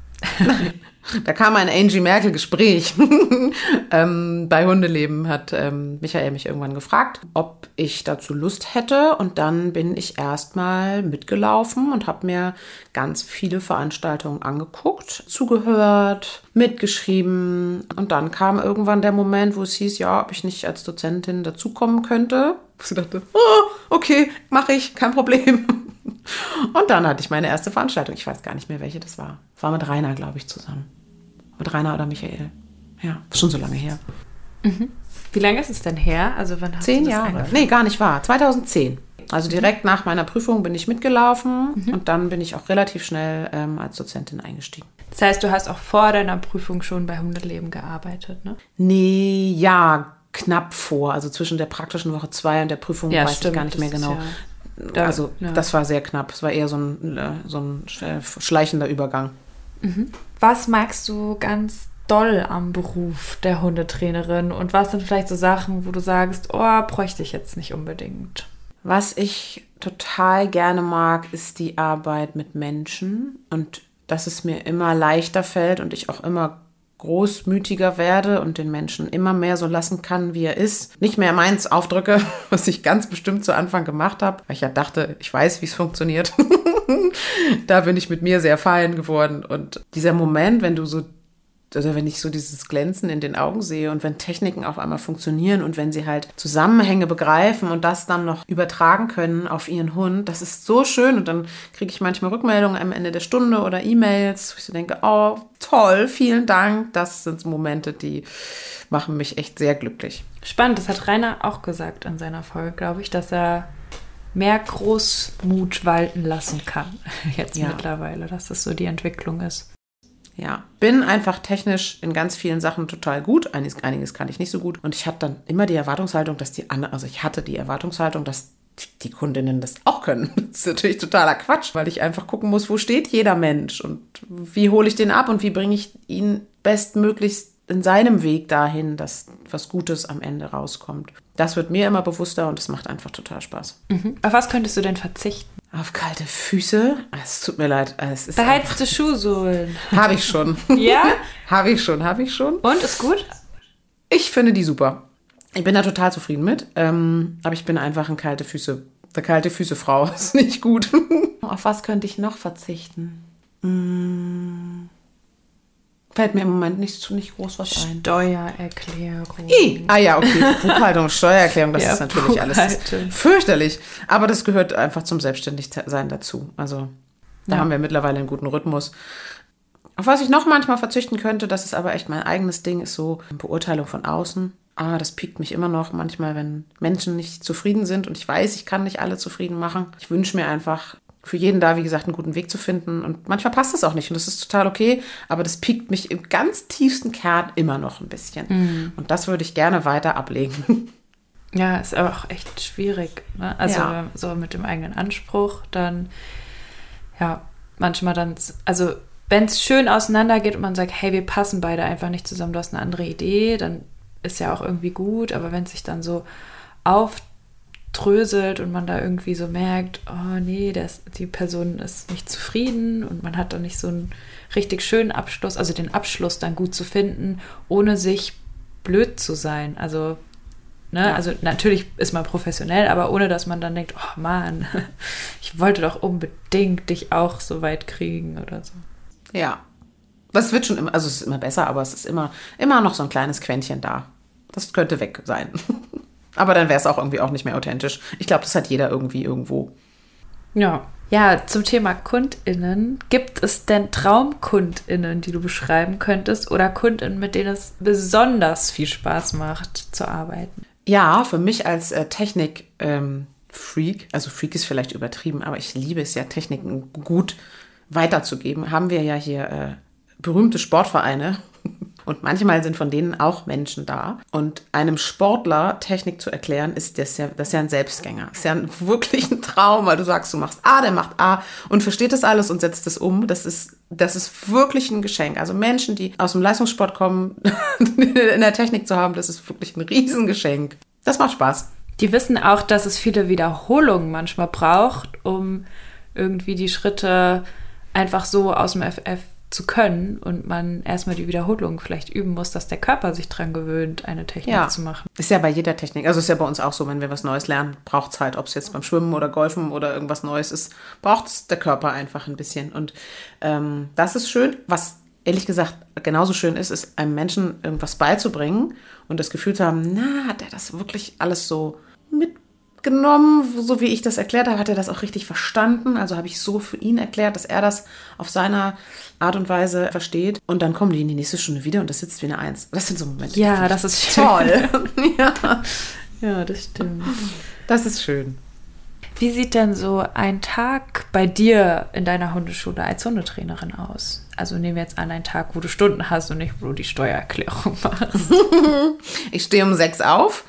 Da kam ein Angie Merkel-Gespräch. ähm, bei Hundeleben hat ähm, Michael mich irgendwann gefragt, ob ich dazu Lust hätte. Und dann bin ich erstmal mitgelaufen und habe mir ganz viele Veranstaltungen angeguckt, zugehört, mitgeschrieben. Und dann kam irgendwann der Moment, wo es hieß, ja, ob ich nicht als Dozentin dazukommen könnte. Ich dachte, oh, okay, mache ich, kein Problem. Und dann hatte ich meine erste Veranstaltung. Ich weiß gar nicht mehr, welche das war. War mit Rainer, glaube ich, zusammen. Mit Rainer oder Michael. Ja, schon so lange her. Wie lange ist es denn her? Also wann hast Zehn Jahre. angefangen? Nee, gar nicht wahr. 2010. Also direkt nach meiner Prüfung bin ich mitgelaufen und dann bin ich auch relativ schnell ähm, als Dozentin eingestiegen. Das heißt, du hast auch vor deiner Prüfung schon bei Hundeleben gearbeitet, ne? Nee, ja, knapp vor. Also zwischen der praktischen Woche 2 und der Prüfung Ja, weiß stimmt, ich gar nicht mehr genau. ja- da- also ja. das war sehr knapp. Es war eher so ein, äh, so ein äh, schleichender Übergang. Was magst du ganz doll am Beruf der Hundetrainerin und was sind vielleicht so Sachen, wo du sagst, oh, bräuchte ich jetzt nicht unbedingt? Was ich total gerne mag, ist die Arbeit mit Menschen und dass es mir immer leichter fällt und ich auch immer großmütiger werde und den Menschen immer mehr so lassen kann, wie er ist. Nicht mehr meins aufdrücke, was ich ganz bestimmt zu Anfang gemacht habe, weil ich ja dachte, ich weiß, wie es funktioniert. da bin ich mit mir sehr fein geworden und dieser Moment, wenn du so oder wenn ich so dieses Glänzen in den Augen sehe und wenn Techniken auf einmal funktionieren und wenn sie halt Zusammenhänge begreifen und das dann noch übertragen können auf ihren Hund, das ist so schön. Und dann kriege ich manchmal Rückmeldungen am Ende der Stunde oder E-Mails, wo ich so denke, oh, toll, vielen Dank. Das sind Momente, die machen mich echt sehr glücklich. Spannend, das hat Rainer auch gesagt an seiner Folge, glaube ich, dass er mehr Großmut walten lassen kann. Jetzt Ja. mittlerweile, dass das so die Entwicklung ist. Ja, bin einfach technisch in ganz vielen Sachen total gut. Einiges, einiges kann ich nicht so gut. Und ich hatte dann immer die Erwartungshaltung, dass die anderen, also ich hatte die Erwartungshaltung, dass die Kundinnen das auch können. Das ist natürlich totaler Quatsch, weil ich einfach gucken muss, wo steht jeder Mensch und wie hole ich den ab und wie bringe ich ihn bestmöglichst in seinem Weg dahin, dass was Gutes am Ende rauskommt. Das wird mir immer bewusster und es macht einfach total Spaß. Auf was könntest du denn verzichten? Auf kalte Füße? Es tut mir leid. Es ist Beheizte Schuhsohlen. Habe ich schon. Ja? habe ich schon, habe ich schon. Und, ist gut? Ich finde die super. Ich bin da total zufrieden mit. Ähm, aber ich bin einfach ein kalte Füße, eine kalte Füße Frau. Ist nicht gut. Auf was könnte ich noch verzichten? Mm. Fällt mir im Moment nicht, nicht groß was ein. Steuererklärung. I. Ah ja, okay. Buchhaltung, Steuererklärung, das Ja, ist natürlich alles fürchterlich. Aber das gehört einfach zum Selbstständigsein dazu. Also da Ja. haben wir mittlerweile einen guten Rhythmus. Auf was ich noch manchmal verzichten könnte, das ist aber echt mein eigenes Ding, ist so Beurteilung von außen. Ah, das piekt mich immer noch manchmal, wenn Menschen nicht zufrieden sind und ich weiß, ich kann nicht alle zufrieden machen. Ich wünsche mir einfach für jeden da, wie gesagt, einen guten Weg zu finden und manchmal passt es auch nicht und das ist total okay, aber das piekt mich im ganz tiefsten Kern immer noch ein bisschen. Und das würde ich gerne weiter ablegen. Ja, ist aber auch echt schwierig. Ne? Also Ja. so mit dem eigenen Anspruch, dann ja, manchmal dann, also wenn es schön auseinandergeht und man sagt, hey, wir passen beide einfach nicht zusammen, du hast eine andere Idee, dann ist ja auch irgendwie gut, aber wenn es sich dann so auftröselt und man da irgendwie so merkt, oh nee, das, die Person ist nicht zufrieden und man hat dann nicht so einen richtig schönen Abschluss, also den Abschluss dann gut zu finden, ohne sich blöd zu sein. Also Ne? Ja. Also natürlich ist man professionell, aber ohne dass man dann denkt, oh Mann, ich wollte doch unbedingt dich auch so weit kriegen oder so. Ja. Das wird schon immer, also es ist immer besser, aber es ist immer, immer noch so ein kleines Quäntchen da. Das könnte weg sein. aber dann wäre es auch irgendwie auch nicht mehr authentisch. Ich glaube, das hat jeder irgendwie irgendwo. Ja. Ja, zum Thema KundInnen. Gibt es denn TraumkundInnen, die du beschreiben könntest oder KundInnen, mit denen es besonders viel Spaß macht zu arbeiten? Ja, für mich als äh, Technik ähm, Freak, also Freak ist vielleicht übertrieben, aber ich liebe es ja, Techniken gut weiterzugeben. Haben wir ja hier äh, berühmte Sportvereine und manchmal sind von denen auch Menschen da. Und einem Sportler Technik zu erklären, ist das ja, das ist ja ein Selbstgänger. Ist ja ein, wirklich ein Traum, weil du sagst, du machst A, der macht A und versteht das alles und setzt es um. Das ist, das ist wirklich ein Geschenk. Also Menschen, die aus dem Leistungssport kommen, in der Technik zu haben, das ist wirklich ein Riesengeschenk. Das macht Spaß. Die wissen auch, dass es viele Wiederholungen manchmal braucht, um irgendwie die Schritte einfach so aus dem FF zu können und man erstmal die Wiederholung vielleicht üben muss, dass der Körper sich dran gewöhnt, eine Technik Ja. zu machen. Ist ja bei jeder Technik. Also ist ja bei uns auch so, wenn wir was Neues lernen, braucht es halt, ob es jetzt beim Schwimmen oder Golfen oder irgendwas Neues ist, braucht es der Körper einfach ein bisschen. Und ähm, das ist schön. Was ehrlich gesagt genauso schön ist, ist einem Menschen irgendwas beizubringen und das Gefühl zu haben, na, hat er das wirklich alles so mitgenommen, so wie ich das erklärt habe, hat er das auch richtig verstanden. Also habe ich so für ihn erklärt, dass er das auf seiner Art und Weise versteht. Und dann kommen die in die nächste Stunde wieder und das sitzt wie eine Eins. Das sind so Momente. Ja, das ist toll. ja. Ja, das stimmt. Das ist schön. Wie sieht denn so ein Tag bei dir in deiner Hundeschule als Hundetrainerin aus? Also nehmen wir jetzt an, einen Tag, wo du Stunden hast und nicht, wo du die Steuererklärung machst. Ich stehe um sechs auf,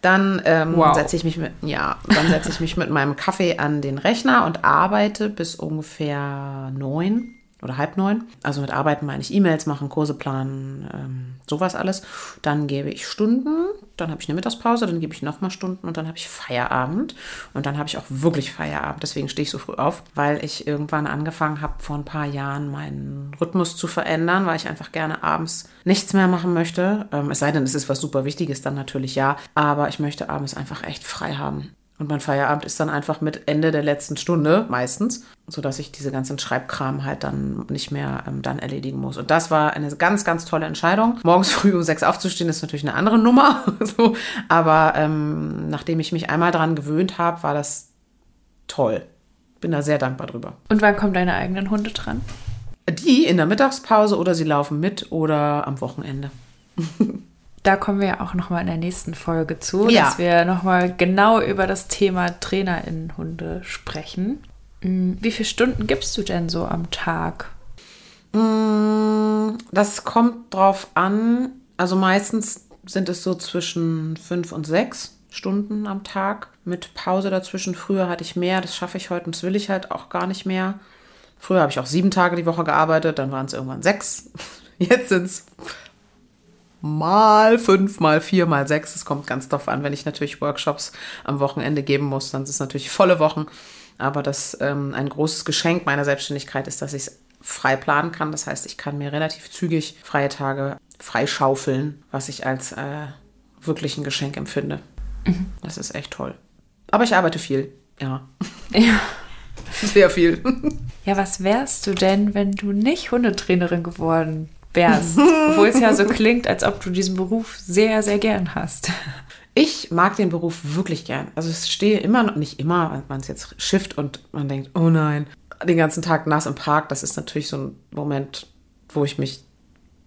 dann ähm, Wow. setze ich mich mit, ja, dann setze ich mich mit meinem Kaffee an den Rechner und arbeite bis ungefähr neun oder halb neun. Also mit Arbeiten meine ich E-Mails machen, Kurse planen, ähm, sowas alles. Dann gebe ich Stunden, dann habe ich eine Mittagspause, dann gebe ich nochmal Stunden und dann habe ich Feierabend. Und dann habe ich auch wirklich Feierabend. Deswegen stehe ich so früh auf, weil ich irgendwann angefangen habe, vor ein paar Jahren meinen Rhythmus zu verändern, weil ich einfach gerne abends nichts mehr machen möchte. Ähm, es sei denn, es ist was super Wichtiges, dann natürlich ja. Aber ich möchte abends einfach echt frei haben. Und mein Feierabend ist dann einfach mit Ende der letzten Stunde meistens, sodass ich diese ganzen Schreibkram halt dann nicht mehr ähm, dann erledigen muss. Und das war eine ganz, ganz tolle Entscheidung. Morgens früh um sechs aufzustehen, ist natürlich eine andere Nummer. so. Aber ähm, nachdem ich mich einmal daran gewöhnt habe, war das toll. Bin da sehr dankbar drüber. Und wann kommen deine eigenen Hunde dran? Die in der Mittagspause oder sie laufen mit oder am Wochenende. Da kommen wir ja auch nochmal in der nächsten Folge zu, Ja. dass wir nochmal genau über das Thema TrainerInnen-Hunde sprechen. Mm, Wie viele Stunden gibst du denn so am Tag? Mm, Das kommt drauf an. Also meistens sind es so zwischen fünf und sechs Stunden am Tag mit Pause dazwischen. Früher hatte ich mehr, das schaffe ich heute und das will ich halt auch gar nicht mehr. Früher habe ich auch sieben Tage die Woche gearbeitet, dann waren es irgendwann sechs. Jetzt sind es mal fünf, mal vier, mal sechs. Es kommt ganz drauf an, wenn ich natürlich Workshops am Wochenende geben muss, dann sind es natürlich volle Wochen. Aber das ähm, ein großes Geschenk meiner Selbstständigkeit ist, dass ich es frei planen kann. Das heißt, ich kann mir relativ zügig freie Tage freischaufeln, was ich als äh, wirklich ein Geschenk empfinde. Das ist echt toll. Aber ich arbeite viel, ja. Ja. Sehr viel. Ja, was wärst du denn, wenn du nicht Hundetrainerin geworden wärst. Obwohl es ja so klingt, als ob du diesen Beruf sehr, sehr gern hast. Ich mag den Beruf wirklich gern. Also ich stehe immer noch, nicht immer, wenn man es jetzt schifft und man denkt, oh nein, den ganzen Tag nass im Park, das ist natürlich so ein Moment, wo ich mich,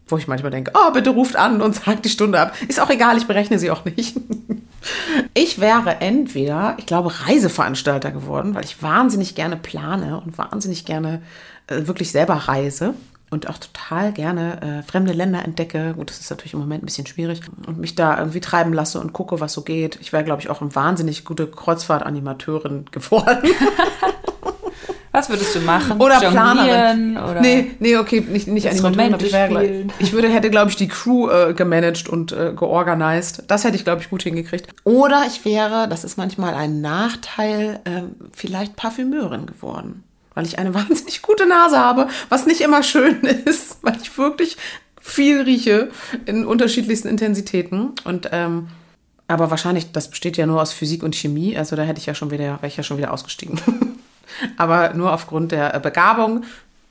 wo ich manchmal denke, oh, bitte ruft an und sagt die Stunde ab. Ist auch egal, ich berechne sie auch nicht. Ich wäre entweder, ich glaube, Reiseveranstalter geworden, weil ich wahnsinnig gerne plane und wahnsinnig gerne äh, wirklich selber reise und auch total gerne äh, fremde Länder entdecke. Gut, das ist natürlich im Moment ein bisschen schwierig und mich da irgendwie treiben lasse und gucke, was so geht. Ich wäre, glaube ich, auch eine wahnsinnig gute Kreuzfahrtanimateurin geworden. Was würdest du machen? Oder Planerin. Oder nee, nee, okay, nicht, nicht Animatorin, aber ich, wäre, ich würde, hätte, glaube ich, die Crew äh, gemanagt und äh, georganisiert. Das hätte ich, glaube ich, gut hingekriegt. Oder ich wäre, das ist manchmal ein Nachteil, äh, vielleicht Parfümeurin geworden. Weil ich eine wahnsinnig gute Nase habe, was nicht immer schön ist, weil ich wirklich viel rieche in unterschiedlichsten Intensitäten. Und ähm, aber wahrscheinlich, das besteht ja nur aus Physik und Chemie, also da hätte ich ja schon wieder, wäre ich ja schon wieder ausgestiegen. Aber nur aufgrund der Begabung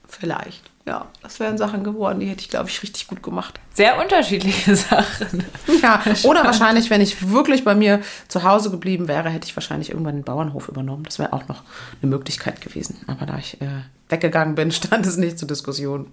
vielleicht. Ja, das wären Sachen geworden, die hätte ich, glaube ich, richtig gut gemacht. Sehr unterschiedliche Sachen. Ja, oder wahrscheinlich, wenn ich wirklich bei mir zu Hause geblieben wäre, hätte ich wahrscheinlich irgendwann den Bauernhof übernommen. Das wäre auch noch eine Möglichkeit gewesen. Aber da ich äh, weggegangen bin, stand es nicht zur Diskussion.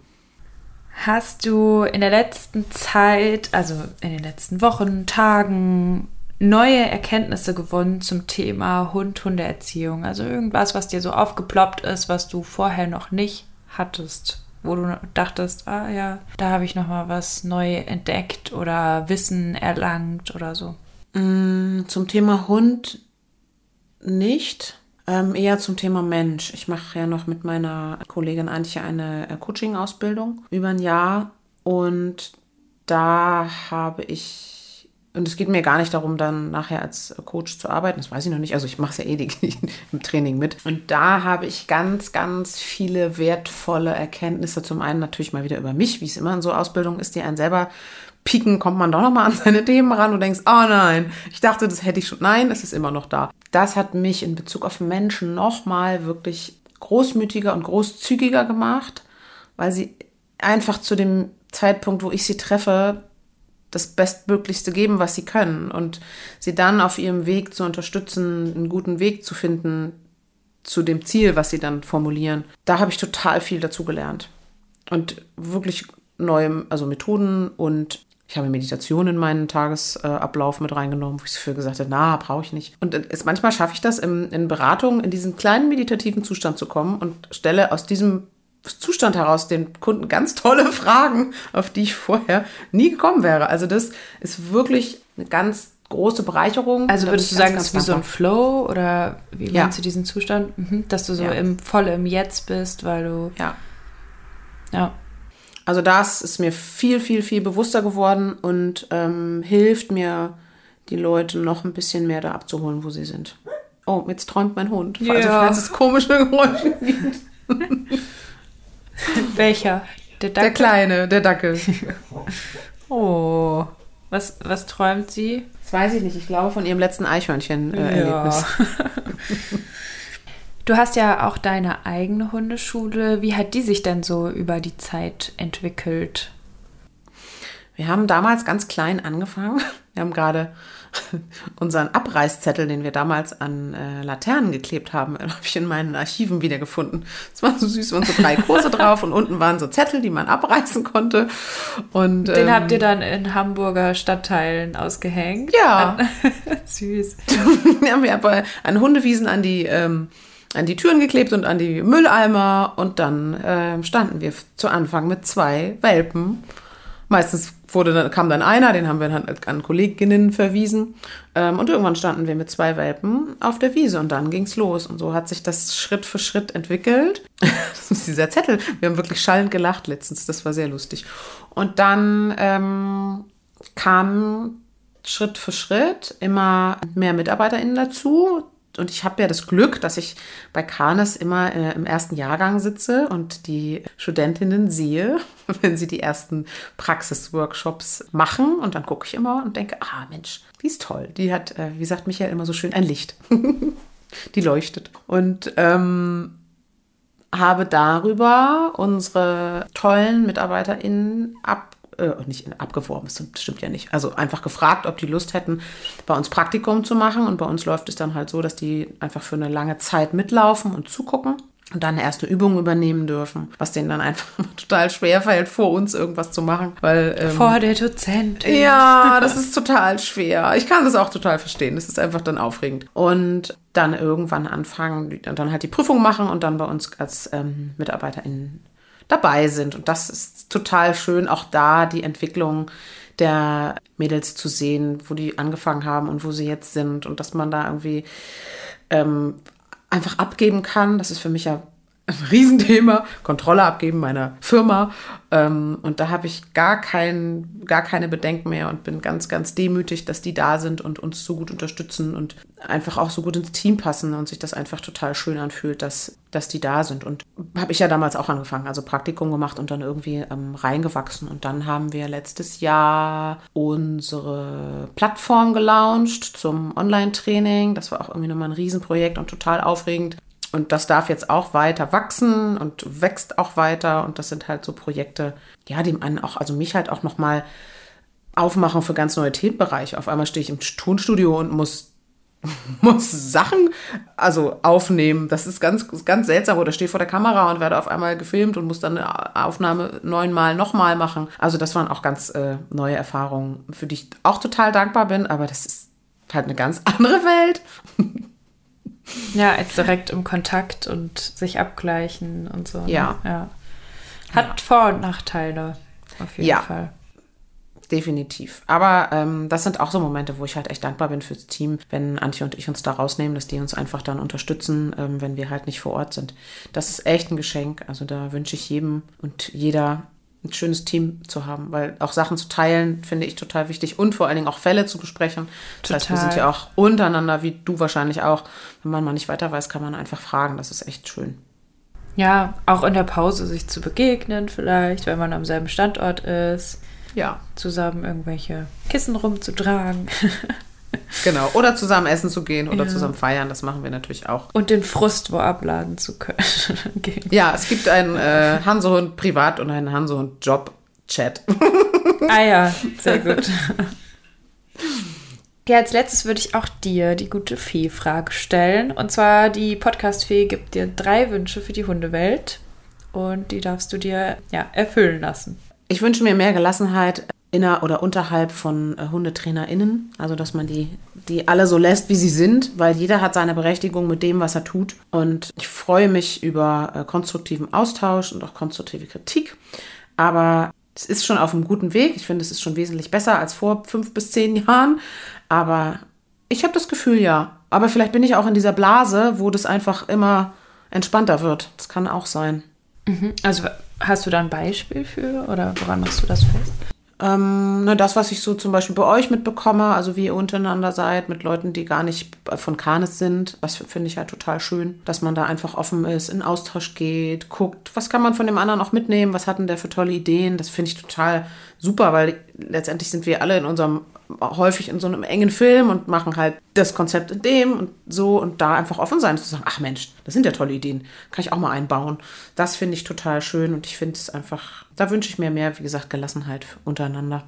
Hast du in der letzten Zeit, also in den letzten Wochen, Tagen, neue Erkenntnisse gewonnen zum Thema Hund-Hundeerziehung? Also irgendwas, was dir so aufgeploppt ist, was du vorher noch nicht hattest, wo du dachtest, ah ja, da habe ich noch mal was neu entdeckt oder Wissen erlangt oder so. Mm, zum Thema Hund nicht. Ähm, eher zum Thema Mensch. Ich mache ja noch mit meiner Kollegin Antje eine äh, Coaching-Ausbildung über ein Jahr und da habe ich und es geht mir gar nicht darum, dann nachher als Coach zu arbeiten. Das weiß ich noch nicht. Also ich mache es ja eh im Training mit. Und da habe ich ganz, ganz viele wertvolle Erkenntnisse. Zum einen natürlich mal wieder über mich, wie es immer in so Ausbildung ist, die einen selber pieken, kommt man doch noch mal an seine Themen ran und denkst, oh nein, ich dachte, das hätte ich schon. Nein, es ist immer noch da. Das hat mich in Bezug auf Menschen noch mal wirklich großmütiger und großzügiger gemacht, weil sie einfach zu dem Zeitpunkt, wo ich sie treffe, das Bestmöglichste geben, was sie können und sie dann auf ihrem Weg zu unterstützen, einen guten Weg zu finden zu dem Ziel, was sie dann formulieren. Da habe ich total viel dazu gelernt und wirklich neue, also Methoden und ich habe Meditation in meinen Tagesablauf mit reingenommen, wo ich für gesagt habe, na, brauche ich nicht. Und es, manchmal schaffe ich das in, in Beratungen, in diesen kleinen meditativen Zustand zu kommen und stelle aus diesem Zustand heraus den Kunden ganz tolle Fragen, auf die ich vorher nie gekommen wäre. Also das ist wirklich eine ganz große Bereicherung. Also würdest du sagen, es ist wie so ein Flow oder wie ja. meinst du diesen Zustand? Mhm. Dass du so ja. im, voll im Jetzt bist, weil du. Ja. Ja. Also das ist mir viel, viel, viel bewusster geworden und ähm, hilft mir, die Leute noch ein bisschen mehr da abzuholen, wo sie sind. Oh, jetzt träumt mein Hund. Ja. Also falls es komische Geräusche gibt. Welcher? Der, Dackel? der Kleine, der Dackel. oh. Was, was träumt sie? Das weiß ich nicht. Ich glaube von ihrem letzten Eichhörnchen-Erlebnis. Ja. du hast ja auch deine eigene Hundeschule. Wie hat die sich denn so über die Zeit entwickelt? Wir haben damals ganz klein angefangen. Wir haben gerade unseren Abreißzettel, den wir damals an äh, Laternen geklebt haben, habe ich in meinen Archiven wiedergefunden. Es war so süß, waren so drei Kurse drauf und unten waren so Zettel, die man abreißen konnte. Und, den ähm, habt ihr dann in Hamburger Stadtteilen ausgehängt? Ja. süß. wir haben wir an Hundewiesen an die ähm, an die Türen geklebt und an die Mülleimer und dann äh, standen wir zu Anfang mit zwei Welpen. Meistens wurde dann, kam dann einer, den haben wir dann an Kolleginnen verwiesen. Ähm, und irgendwann standen wir mit zwei Welpen auf der Wiese und dann ging es los. Und so hat sich das Schritt für Schritt entwickelt. das ist dieser Zettel. Wir haben wirklich schallend gelacht letztens. Das war sehr lustig. Und dann ähm, kam Schritt für Schritt immer mehr MitarbeiterInnen dazu, und ich habe ja das Glück, dass ich bei Kanes immer äh, im ersten Jahrgang sitze und die Studentinnen sehe, wenn sie die ersten Praxisworkshops machen. Und dann gucke ich immer und denke, ah Mensch, die ist toll. Die hat, äh, wie sagt Michael immer so schön, ein Licht. die leuchtet. Und ähm, habe darüber unsere tollen MitarbeiterInnen ab äh, nicht abgeworben, das stimmt ja nicht. Also einfach gefragt, ob die Lust hätten, bei uns Praktikum zu machen. Und bei uns läuft es dann halt so, dass die einfach für eine lange Zeit mitlaufen und zugucken und dann erste Übungen übernehmen dürfen, was denen dann einfach total schwer fällt, vor uns irgendwas zu machen, weil ähm, vor der Dozentin. Ja, das ist total schwer. Ich kann das auch total verstehen. Das ist einfach dann aufregend und dann irgendwann anfangen und dann halt die Prüfung machen und dann bei uns als ähm, MitarbeiterInnen dabei sind und das ist total schön, auch da die Entwicklung der Mädels zu sehen, wo die angefangen haben und wo sie jetzt sind und dass man da irgendwie ähm, einfach abgeben kann. Das ist für mich ja ein Riesenthema, Kontrolle abgeben meiner Firma. Ähm, und da habe ich gar, kein, gar keine Bedenken mehr und bin ganz, ganz demütig, dass die da sind und uns so gut unterstützen und einfach auch so gut ins Team passen und sich das einfach total schön anfühlt, dass, dass die da sind. Und habe ich ja damals auch angefangen, also Praktikum gemacht und dann irgendwie ähm, reingewachsen. Und dann haben wir letztes Jahr unsere Plattform gelauncht zum Online-Training. Das war auch irgendwie nochmal ein Riesenprojekt und total aufregend und das darf jetzt auch weiter wachsen und wächst auch weiter. Und das sind halt so Projekte, ja, die einen auch, also mich halt auch nochmal aufmachen für ganz neue Themenbereiche. Auf einmal stehe ich im Tonstudio und muss, muss Sachen also aufnehmen. Das ist ganz, ganz seltsam. Oder stehe vor der Kamera und werde auf einmal gefilmt und muss dann eine Aufnahme neunmal nochmal machen. Also das waren auch ganz äh, neue Erfahrungen, für die ich auch total dankbar bin. Aber das ist halt eine ganz andere Welt. Ja, als direkt im Kontakt und sich abgleichen und so. Ne? Ja. Ne? ja. Hat ja. Vor- und Nachteile, auf jeden ja. Fall. Definitiv. Aber ähm, das sind auch so Momente, wo ich halt echt dankbar bin fürs Team, wenn Antje und ich uns da rausnehmen, dass die uns einfach dann unterstützen, ähm, wenn wir halt nicht vor Ort sind. Das ist echt ein Geschenk. Also da wünsche ich jedem und jeder ein schönes Team zu haben, weil auch Sachen zu teilen finde ich total wichtig und vor allen Dingen auch Fälle zu besprechen. Das total. heißt, wir sind ja auch untereinander, wie du wahrscheinlich auch. Wenn man mal nicht weiter weiß, kann man einfach fragen. Das ist echt schön. Ja, auch in der Pause sich zu begegnen vielleicht, wenn man am selben Standort ist. Ja. Zusammen irgendwelche Kissen rumzutragen. Genau. Oder zusammen essen zu gehen oder ja. zusammen feiern, das machen wir natürlich auch. Und den Frust wo abladen zu können. ja, es gibt einen äh, Hansehund Privat und einen Hansehund Job Chat. ah ja, sehr gut. Ja, als letztes würde ich auch dir die gute Fee-Frage stellen. Und zwar, die Podcast-Fee gibt dir drei Wünsche für die Hundewelt. Und die darfst du dir ja, erfüllen lassen. Ich wünsche mir mehr Gelassenheit inner oder unterhalb von äh, HundetrainerInnen. Also, dass man die, die alle so lässt, wie sie sind, weil jeder hat seine Berechtigung mit dem, was er tut. Und ich freue mich über äh, konstruktiven Austausch und auch konstruktive Kritik. Aber es ist schon auf einem guten Weg. Ich finde, es ist schon wesentlich besser als vor fünf bis zehn Jahren. Aber ich habe das Gefühl, ja. Aber vielleicht bin ich auch in dieser Blase, wo das einfach immer entspannter wird. Das kann auch sein. Mhm. Also hast du da ein Beispiel für oder woran machst du das fest? Ähm, ne, das, was ich so zum Beispiel bei euch mitbekomme, also wie ihr untereinander seid, mit Leuten, die gar nicht von Kanes sind, das finde ich halt total schön, dass man da einfach offen ist, in Austausch geht, guckt, was kann man von dem anderen auch mitnehmen, was hat denn der für tolle Ideen, das finde ich total super, weil letztendlich sind wir alle in unserem häufig in so einem engen Film und machen halt das Konzept in dem und so und da einfach offen sein, zu sagen, ach Mensch, das sind ja tolle Ideen, kann ich auch mal einbauen. Das finde ich total schön und ich finde es einfach, da wünsche ich mir mehr, wie gesagt, Gelassenheit untereinander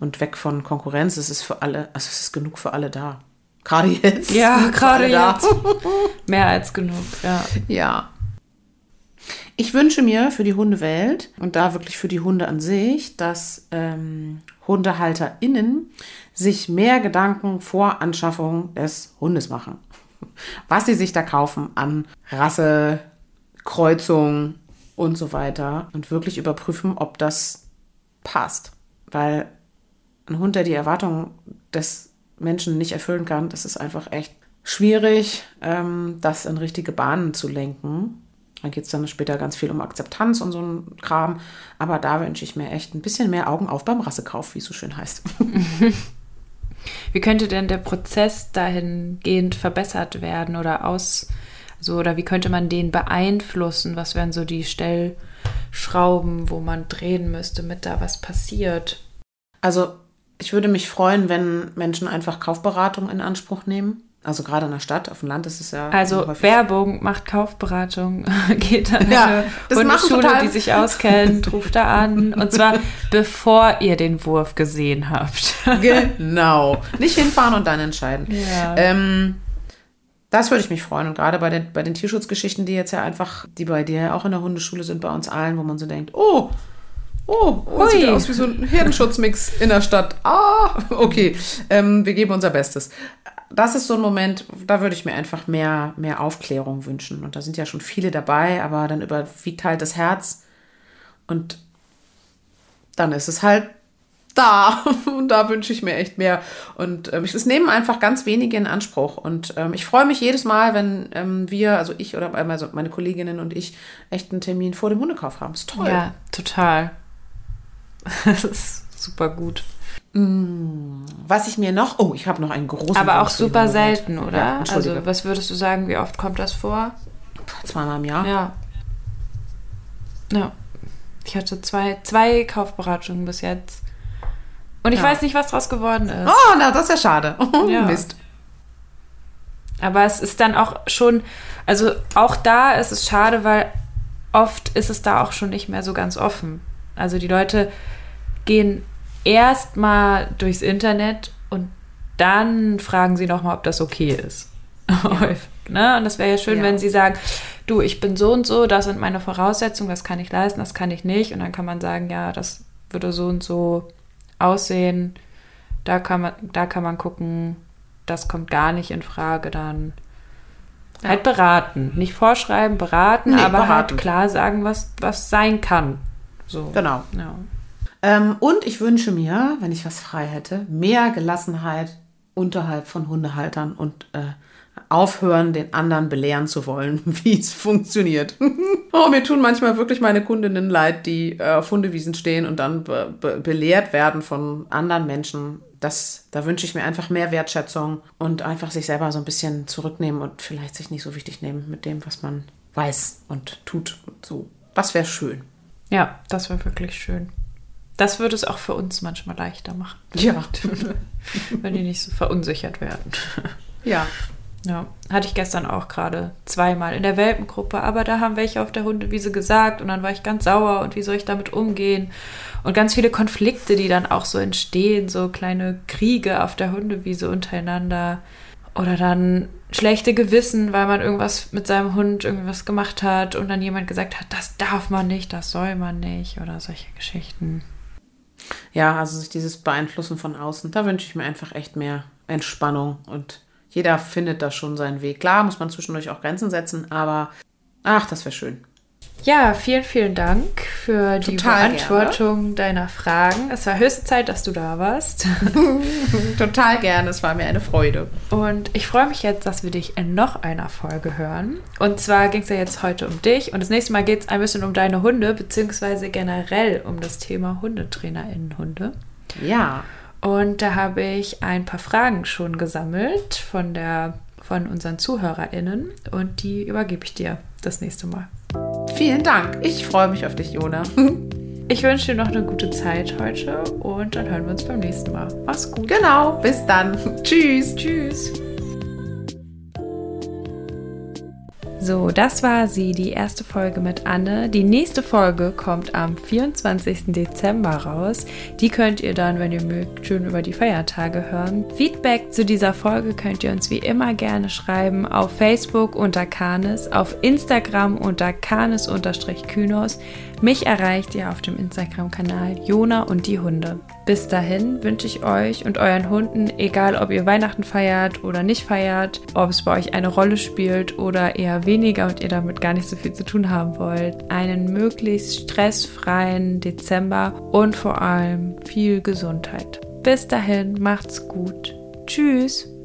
und weg von Konkurrenz. Es ist für alle, also es ist genug für alle da. Gerade jetzt. Ja, gerade jetzt. mehr als genug, ja. Ja. Ich wünsche mir für die Hundewelt und da wirklich für die Hunde an sich, dass ähm, HundehalterInnen sich mehr Gedanken vor Anschaffung des Hundes machen. Was sie sich da kaufen an Rasse, Kreuzung und so weiter und wirklich überprüfen, ob das passt. Weil ein Hund, der die Erwartungen des Menschen nicht erfüllen kann, das ist einfach echt schwierig, ähm, das in richtige Bahnen zu lenken. Da geht es dann später ganz viel um Akzeptanz und so ein Kram. Aber da wünsche ich mir echt ein bisschen mehr Augen auf beim Rassekauf, wie es so schön heißt. Wie könnte denn der Prozess dahingehend verbessert werden oder aus, so, oder wie könnte man den beeinflussen? Was wären so die Stellschrauben, wo man drehen müsste, damit da was passiert? Also, ich würde mich freuen, wenn Menschen einfach Kaufberatung in Anspruch nehmen Also gerade in der Stadt, auf dem Land ist es ja. Also Werbung macht Kaufberatung, geht an Ja, eine Hundeschule, die sich auskennt, ruft da an. Und zwar bevor ihr den Wurf gesehen habt. Genau. Nicht hinfahren und dann entscheiden. Ja. Ähm, das würde ich mich freuen. Und gerade bei den, bei den Tierschutzgeschichten, die jetzt ja einfach, die bei dir ja auch in der Hundeschule sind, bei uns allen, wo man so denkt, oh, oh, oh Ui. sieht aus wie so ein Herdenschutzmix in der Stadt. Ah, okay. Ähm, wir geben unser Bestes. Das ist so ein Moment, da würde ich mir einfach mehr, mehr Aufklärung wünschen. Und da sind ja schon viele dabei, aber dann überwiegt halt das Herz. Und dann ist es halt da. Und da wünsche ich mir echt mehr. Und ähm, das nehmen einfach ganz wenige in Anspruch. Und ähm, ich freue mich jedes Mal, wenn ähm, wir, also ich oder also meine Kolleginnen und ich, echt einen Termin vor dem Hundekauf haben. Ist toll. Ja, total. Das ist super gut. Was ich mir noch, oh, ich habe noch einen großen. Aber auch super selten, Ja, oder? Entschuldige. also, was würdest du sagen, wie oft kommt das vor? Zweimal im Jahr. Ja. Ja. Ich hatte zwei, zwei Kaufberatungen bis jetzt. Und ich Ja. weiß nicht, was draus geworden ist. Oh, na, das ist ja schade. Ja. Mist. Aber es ist dann auch schon, also auch da ist es schade, weil oft ist es da auch schon nicht mehr so ganz offen. Also die Leute gehen erst mal durchs Internet und dann fragen sie noch mal, ob das okay ist. Häufig, ne? Und das wäre ja schön, Ja. wenn sie sagen, du, ich bin so und so, das sind meine Voraussetzungen, das kann ich leisten, das kann ich nicht. Und dann kann man sagen, ja, das würde so und so aussehen. Da kann man, da kann man gucken, das kommt gar nicht in Frage, dann Ja. halt beraten. Nicht vorschreiben, beraten, Nee, aber beraten. halt klar sagen, was, was sein kann. So. Genau. Ja. Ähm, und ich wünsche mir, wenn ich was frei hätte, mehr Gelassenheit unterhalb von Hundehaltern und äh, aufhören, den anderen belehren zu wollen, wie es funktioniert. oh, mir tun manchmal wirklich meine Kundinnen leid, die äh, auf Hundewiesen stehen und dann be be belehrt werden von anderen Menschen. Das, da wünsche ich mir einfach mehr Wertschätzung und einfach sich selber so ein bisschen zurücknehmen und vielleicht sich nicht so wichtig nehmen mit dem, was man weiß und tut und so. Das wäre schön. ja, das wäre wirklich schön. Das würde es auch für uns manchmal leichter machen, Ja. wenn die nicht so verunsichert werden. ja. Ja, hatte ich gestern auch gerade zweimal in der Welpengruppe, aber da haben welche auf der Hundewiese gesagt und dann war ich ganz sauer und wie soll ich damit umgehen? Und ganz viele Konflikte, die dann auch so entstehen, so kleine Kriege auf der Hundewiese untereinander oder dann schlechte Gewissen, weil man irgendwas mit seinem Hund irgendwas gemacht hat und dann jemand gesagt hat, das darf man nicht, das soll man nicht oder solche Geschichten. Ja, also sich dieses Beeinflussen von außen, da wünsche ich mir einfach echt mehr Entspannung und jeder findet da schon seinen Weg. Klar, muss man zwischendurch auch Grenzen setzen, aber ach, das wäre schön. Ja, vielen, vielen Dank für die Total Beantwortung deiner Fragen. Es war höchste Zeit, dass du da warst. Total gerne, es war mir eine Freude. Und ich freue mich jetzt, dass wir dich in noch einer Folge hören. Und zwar ging es ja jetzt heute um dich und das nächste Mal geht es ein bisschen um deine Hunde, beziehungsweise generell um das Thema HundetrainerInnen-Hunde. Ja, Und da habe ich ein paar Fragen schon gesammelt von, der, von unseren ZuhörerInnen und die übergebe ich dir das nächste Mal. Vielen Dank. Ich freue mich auf dich, Jona. Ich wünsche dir noch eine gute Zeit heute und dann hören wir uns beim nächsten Mal. Mach's gut. genau, bis dann. Tschüss. Tschüss. So, das war sie, die erste Folge mit Anne. Die nächste Folge kommt am 24. Dezember raus. Die könnt ihr dann, wenn ihr mögt, schön über die Feiertage hören. Feedback zu dieser Folge könnt ihr uns wie immer gerne schreiben auf Facebook unter Canis, auf Instagram unter Canis-Kynos. Mich erreicht ihr auf dem Instagram-Kanal Jona und die Hunde. Bis dahin wünsche ich euch und euren Hunden, egal ob ihr Weihnachten feiert oder nicht feiert, ob es bei euch eine Rolle spielt oder eher weniger und ihr damit gar nicht so viel zu tun haben wollt, einen möglichst stressfreien Dezember und vor allem viel Gesundheit. Bis dahin, macht's gut. Tschüss.